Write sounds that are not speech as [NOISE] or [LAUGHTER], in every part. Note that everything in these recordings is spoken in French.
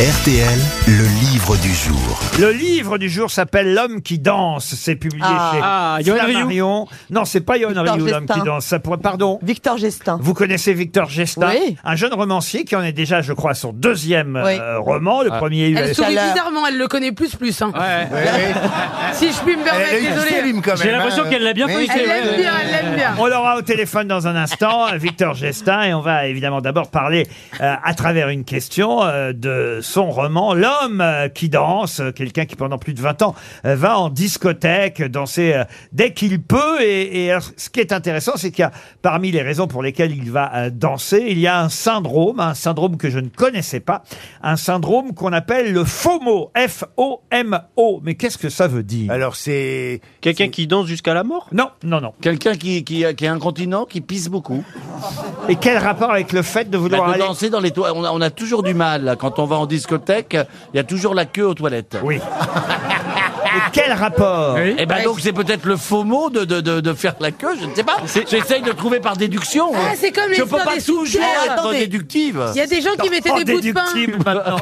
RTL, le livre du jour. Le livre du jour s'appelle L'homme qui danse. C'est publié Ah. chez Ah, Yoann Flammarion. Non, c'est pas Yoann Victor Rioux, l'homme Gestin. qui danse. Ça pourrait, pardon. Victor Gestin. Vous connaissez Victor Gestin, Oui. un jeune romancier qui en est déjà, je crois, son deuxième Oui. euh, roman. Le premier, il Elle sourit l'heure. bizarrement, elle le connaît plus plus. Hein. Ouais. [LAUGHS] Si je puis me permettre, désolé. J'ai l'impression qu'elle l'a bien Elle feuilleté. l'aime ouais. bien, elle l'aime bien. On l'aura au téléphone dans un instant, Victor Gestin, et on va évidemment d'abord parler euh, à travers une question euh, de son roman L'homme qui danse, quelqu'un qui pendant plus de 20 ans euh, va en discothèque danser euh, dès qu'il peut. Et, ce qui est intéressant, c'est qu'il y a parmi les raisons pour lesquelles il va euh, danser, il y a un syndrome, un syndrome que je ne connaissais pas, un syndrome qu'on appelle le FOMO, F-O-M-O. Mais qu'est-ce que ça veut dire? Alors c'est Quelqu'un qui danse jusqu'à la mort? Non, non, non. quelqu'un qui, qui, qui est incontinent, qui pisse beaucoup. Et quel rapport avec le fait de vouloir Bah, de aller danser dans les. On a, on a toujours du mal là, quand on va en discothèque. Il y a toujours la queue aux toilettes. Oui. [LAUGHS] Et quel rapport Oui. Et ben donc c'est peut-être le faux mot de, de, de, de faire la queue, je ne sais pas. J'essaye de trouver par déduction. Ah, c'est comme je peux l'histoire pas des toujours être Attendez. déductive. Il y a des gens qui mettaient Oh, des bouts de pain. [LAUGHS] déductible maintenant.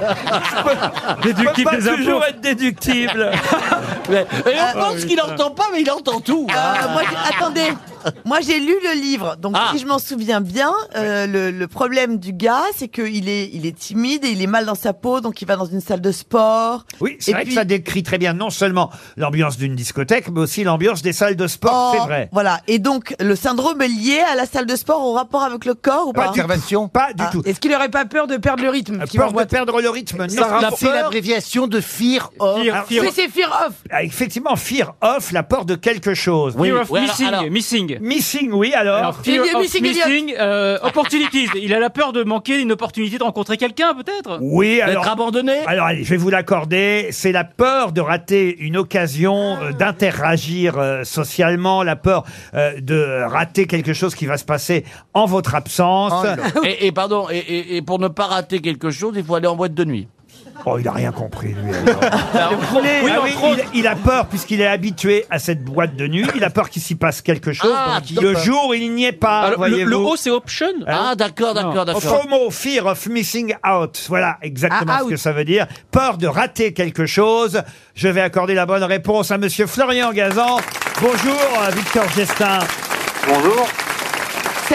Déductible pas des impôts. toujours être déductible. [LAUGHS] Mais- et on pense qu'il entend pas, mais il entend tout. Euh, moi, j'ai- attendez, moi j'ai lu le livre, donc Ah. si je m'en souviens bien, euh, le, le problème du gars, c'est qu'il est, il est timide et il est mal dans sa peau, donc il va dans une salle de sport. Oui, c'est Et vrai puis- que ça décrit très bien non seulement l'ambiance d'une discothèque, mais aussi l'ambiance des salles de sport, Oh, c'est vrai. Voilà, et donc le syndrome est lié à la salle de sport au rapport avec le corps ou pas, D'observation. Pas du Ah. tout. Est-ce qu'il aurait pas peur de perdre le rythme qui Peur de perdre le rythme. non. La C'est la- l'abréviation de fear of. Fear, fear, Oui, c'est Fear Off. Ah, Effectivement, fear of, la peur de quelque chose. fear of Oui, alors- missing. Missing. Missing, oui, alors. Fear of Missing euh, opportunities. Il a la peur de manquer une opportunité de rencontrer quelqu'un, peut-être oui, alors. D'être abandonné. Alors allez, je vais vous l'accorder. C'est la peur de rater une occasion euh, d'interagir euh, socialement, la peur euh, de rater quelque chose qui va se passer en votre absence. [LAUGHS] Et, et pardon, et, et, et pour ne pas rater quelque chose, il faut aller en boîte de nuit. Oh, il a rien compris, lui. alors. [LAUGHS] Oui, Ah entre autres. il, il a peur puisqu'il est habitué à cette boîte de nuit. Il a peur qu'il s'y passe quelque chose. Ah, Donc, le jour, il n'y est pas. Alors, le, voyez-vous. le haut, c'est option Ah d'accord, d'accord, d'accord. FOMO, fear of missing out. Voilà exactement Ah, ce que out. ça veut dire. Peur de rater quelque chose. Je vais accorder la bonne réponse à Monsieur Florian Gazan. Bonjour, euh, Victor Gestin. Bonjour.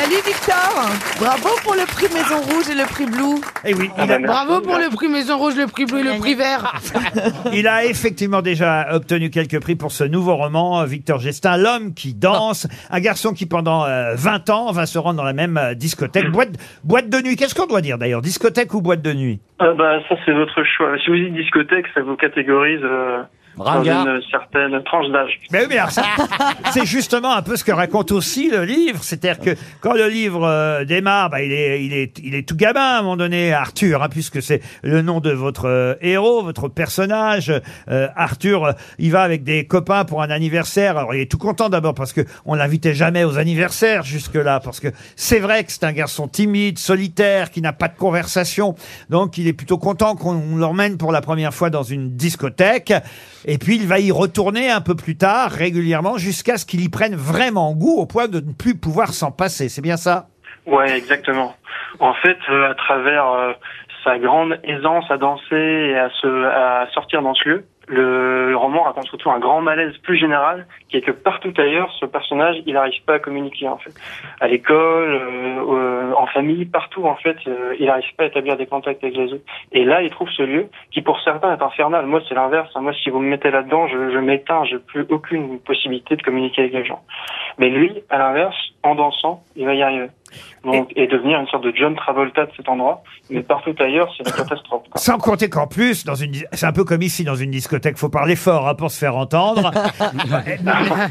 Salut Victor Bravo pour le prix Maison Rouge et le prix Blue. Eh oui, il a, merci. Bravo pour le prix Maison Rouge, le prix bleu et le prix vert. [LAUGHS] il a effectivement déjà obtenu quelques prix pour ce nouveau roman, euh, Victor Gestin, L'homme qui danse. Un garçon qui, pendant euh, 20 ans, va se rendre dans la même euh, discothèque. Boîte, boîte de nuit. Qu'est-ce qu'on doit dire d'ailleurs? Discothèque ou boîte de nuit? Bah ça c'est votre choix. Si vous dites discothèque, ça vous catégorise euh, dans Ringard. une certaine tranche d'âge. Mais oui, mais alors ça, [LAUGHS] c'est justement un peu ce que raconte aussi le livre. C'est-à-dire que quand le livre euh, démarre, bah, il, est, il, est, il est tout gamin à un moment donné, Arthur, hein, puisque c'est le nom de votre euh, héros, votre personnage. Euh, Arthur, euh, il va avec des copains pour un anniversaire. Alors il est tout content d'abord parce que on l'invitait jamais aux anniversaires jusque-là, parce que c'est vrai que c'est un garçon timide, solitaire, qui n'a pas de conversation. Donc il est plutôt content qu'on l'emmène pour la première fois dans une discothèque. Et puis il va y retourner un peu plus tard, régulièrement, jusqu'à ce qu'il y prenne vraiment goût au point de ne plus pouvoir s'en passer. C'est bien ça Ouais, exactement. En fait, euh, à travers euh, sa grande aisance à danser et à se à sortir dans ce lieu, le, le roman raconte surtout un grand malaise plus général, qui est que partout ailleurs, ce personnage, il n'arrive pas à communiquer en fait. À l'école, euh, euh, en famille, partout en fait, euh, il n'arrive pas à établir des contacts avec les autres. Et là, il trouve ce lieu qui, pour certains, est infernal. Moi, c'est l'inverse. Moi, si vous me mettez là-dedans, je, je m'éteins. J'ai plus aucune possibilité de communiquer avec les gens. Mais lui, à l'inverse, en dansant, il va y arriver. Donc, et devenir une sorte de John Travolta de cet endroit. Mais partout ailleurs, c'est la [LAUGHS] catastrophe. quoi. Sans compter qu'en plus, dans une, c'est un peu comme ici dans une discothèque, faut parler fort hein, pour se faire entendre. [LAUGHS] mais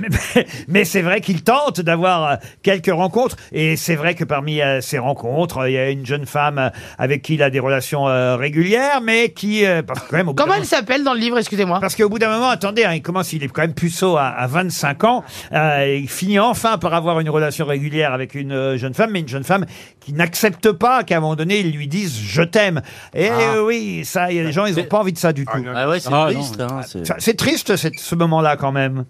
mais- mais c'est vrai qu'il tente d'avoir euh, quelques rencontres, et c'est vrai que parmi euh, ces rencontres, euh, il y a une jeune femme avec qui il a des relations euh, régulières, mais qui, euh, parce que quand même, au bout Comment elle s'appelle dans le livre, excusez-moi? Parce qu'au bout d'un moment, attendez, hein, il commence, il est quand même puceau à, à 25 ans. euh, il finit enfin par avoir une relation régulière avec une euh, jeune femme, mais une jeune femme qui n'accepte pas qu'à un moment donné, ils lui disent je t'aime. Et euh, oui, ça, il y a des gens, ils n'ont pas envie de ça du tout. Ah ouais, c'est Ah, triste. Hein, c'est- Ça, C'est triste cette- ce moment-là quand même.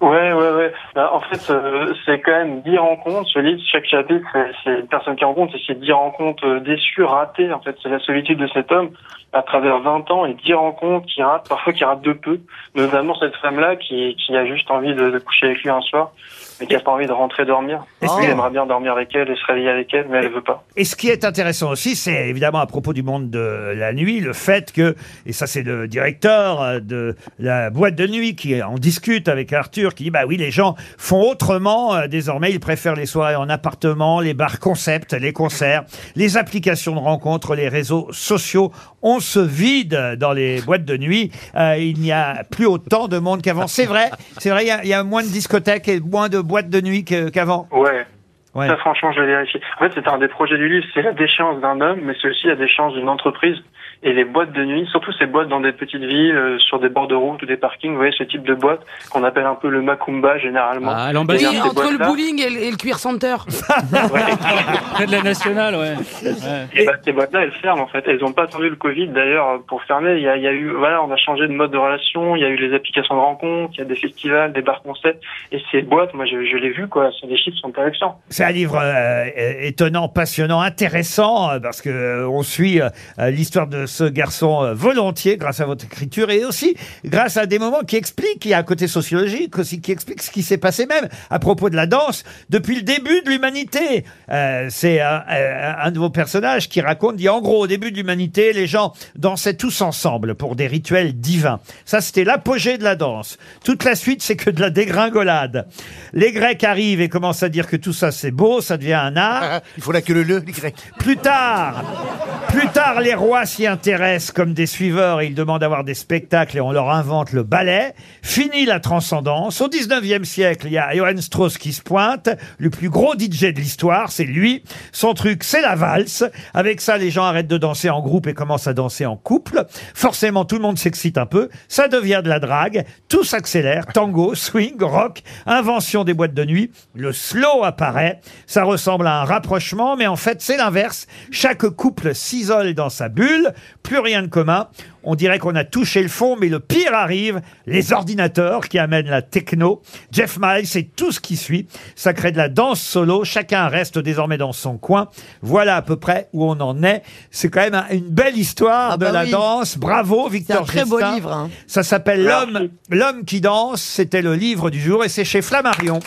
Ouais, ouais, ouais. Bah, en fait, euh, c'est quand même 10 rencontres. Ce livre, chaque chapitre, c'est- c'est une personne qui rencontre, et c'est 10 rencontres euh, déçues, ratées. En fait, c'est la solitude de cet homme. À travers 20 ans et 10 rencontres qui ratent, parfois qui ratent de peu, notamment cette femme-là qui, qui a juste envie de, de coucher avec lui un soir, mais qui a pas envie de rentrer dormir. Est-ce Il que- aimerait bien dormir avec elle et se réveiller avec elle, mais elle veut pas. Et ce qui est intéressant aussi, c'est évidemment à propos du monde de la nuit, le fait que, et ça c'est le directeur euh, de la boîte de nuit qui en discute avec Arthur, qui dit bah oui, les gens font autrement euh, désormais, ils préfèrent les soirées en appartement, les bars concept, les concerts, les applications de rencontres, les réseaux sociaux. On se vide dans les boîtes de nuit. Euh, il n'y a plus autant de monde qu'avant. C'est vrai, c'est vrai, il y a- moins de discothèques et moins de boîtes de nuit qu'avant. Ouais. Ouais. Ça, franchement, je vais vérifier. En fait, c'était un des projets du livre. C'est la déchéance d'un homme, mais c'est aussi la déchéance d'une entreprise. Et les boîtes de nuit, surtout ces boîtes dans des petites villes, euh, sur des bords de route ou des parkings, vous voyez, ce type de boîte qu'on appelle un peu le macumba généralement. Ah, dans Oui, entre le bowling et le, et le cuir center. Ouais. [LAUGHS] Près de la nationale, ouais. ouais. Et bah, ces boîtes-là, elles ferment en fait. Elles n'ont pas attendu le Covid d'ailleurs pour fermer. Il y a, il y a eu, voilà, on a changé de mode de relation. Il y a eu les applications de rencontres, il y a des festivals, des bars concepts. Et ces boîtes, moi, je, je l'ai vu quoi. C'est- Les chiffres sont intéressants. C'est un livre euh, étonnant, passionnant, intéressant, euh, parce que euh, on suit euh, euh, l'histoire de ce garçon euh, volontiers grâce à votre écriture et aussi grâce à des moments qui expliquent, il y a un côté sociologique aussi, qui explique ce qui s'est passé même à propos de la danse depuis le début de l'humanité. Euh, c'est un, un- un de vos qui raconte, dit en gros, au début de l'humanité, les gens dansaient tous ensemble pour des rituels divins. Ça, c'était l'apogée de la danse. Toute la suite, c'est que de la dégringolade. Les Grecs arrivent et commencent à dire que tout ça, c'est beau, ça devient un art. Il faut la queue le le, les Grecs. Plus tard, plus tard, les rois s'y intéressent comme des suiveurs et ils demandent d'avoir des spectacles et on leur invente le ballet. Fini la transcendance. Au 19e siècle, il y a Johann Strauss qui se pointe, le plus gros DJ de l'histoire, c'est lui. Son truc, c'est la valse. Avec ça, les gens arrêtent de danser en groupe et commencent à danser en couple. Forcément, tout le monde s'excite un peu. Ça devient de la drague. Tout s'accélère. Tango, swing, rock, invention des boîtes de nuit. Le slow apparaît. Ça ressemble à un rapprochement, mais en fait, c'est l'inverse. Chaque couple s'isole dans sa bulle. Plus rien de commun. On dirait qu'on a touché le fond, mais le pire arrive, les ordinateurs qui amènent la techno. Jeff Miles et tout ce qui suit. Ça crée de la danse solo. Chacun reste désormais dans son coin. Voilà à peu près où on en est. C'est quand même un- une belle histoire Ah de bah la oui. danse. Bravo, C'est Victor un très beau livre. hein. Ça s'appelle l'homme qui danse. C'était le livre du jour et c'est chez Flammarion.